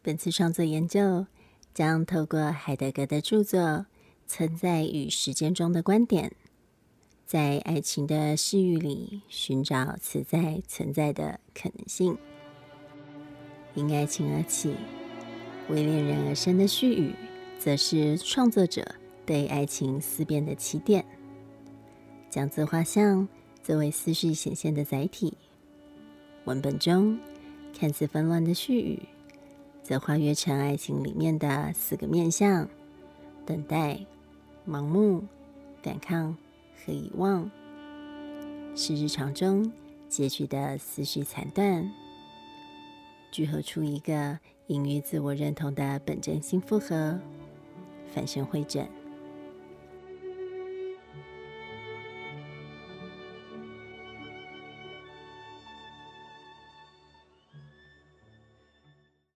本次创作研究将透过海德格的著作《存在与时间中的观点》，在爱情的视域里寻找此在存在的可能性。因爱情而起，为恋人而生的絮语，则是创作者对爱情思辨的起点。将自画像作为思绪显现的载体，文本中看似纷乱的絮语，则化约成爱情里面的四个面相：等待、盲目、反抗和遗忘，是日常中截取的思绪残段，聚合出一个隐喻自我认同的本真心复合，反身会诊。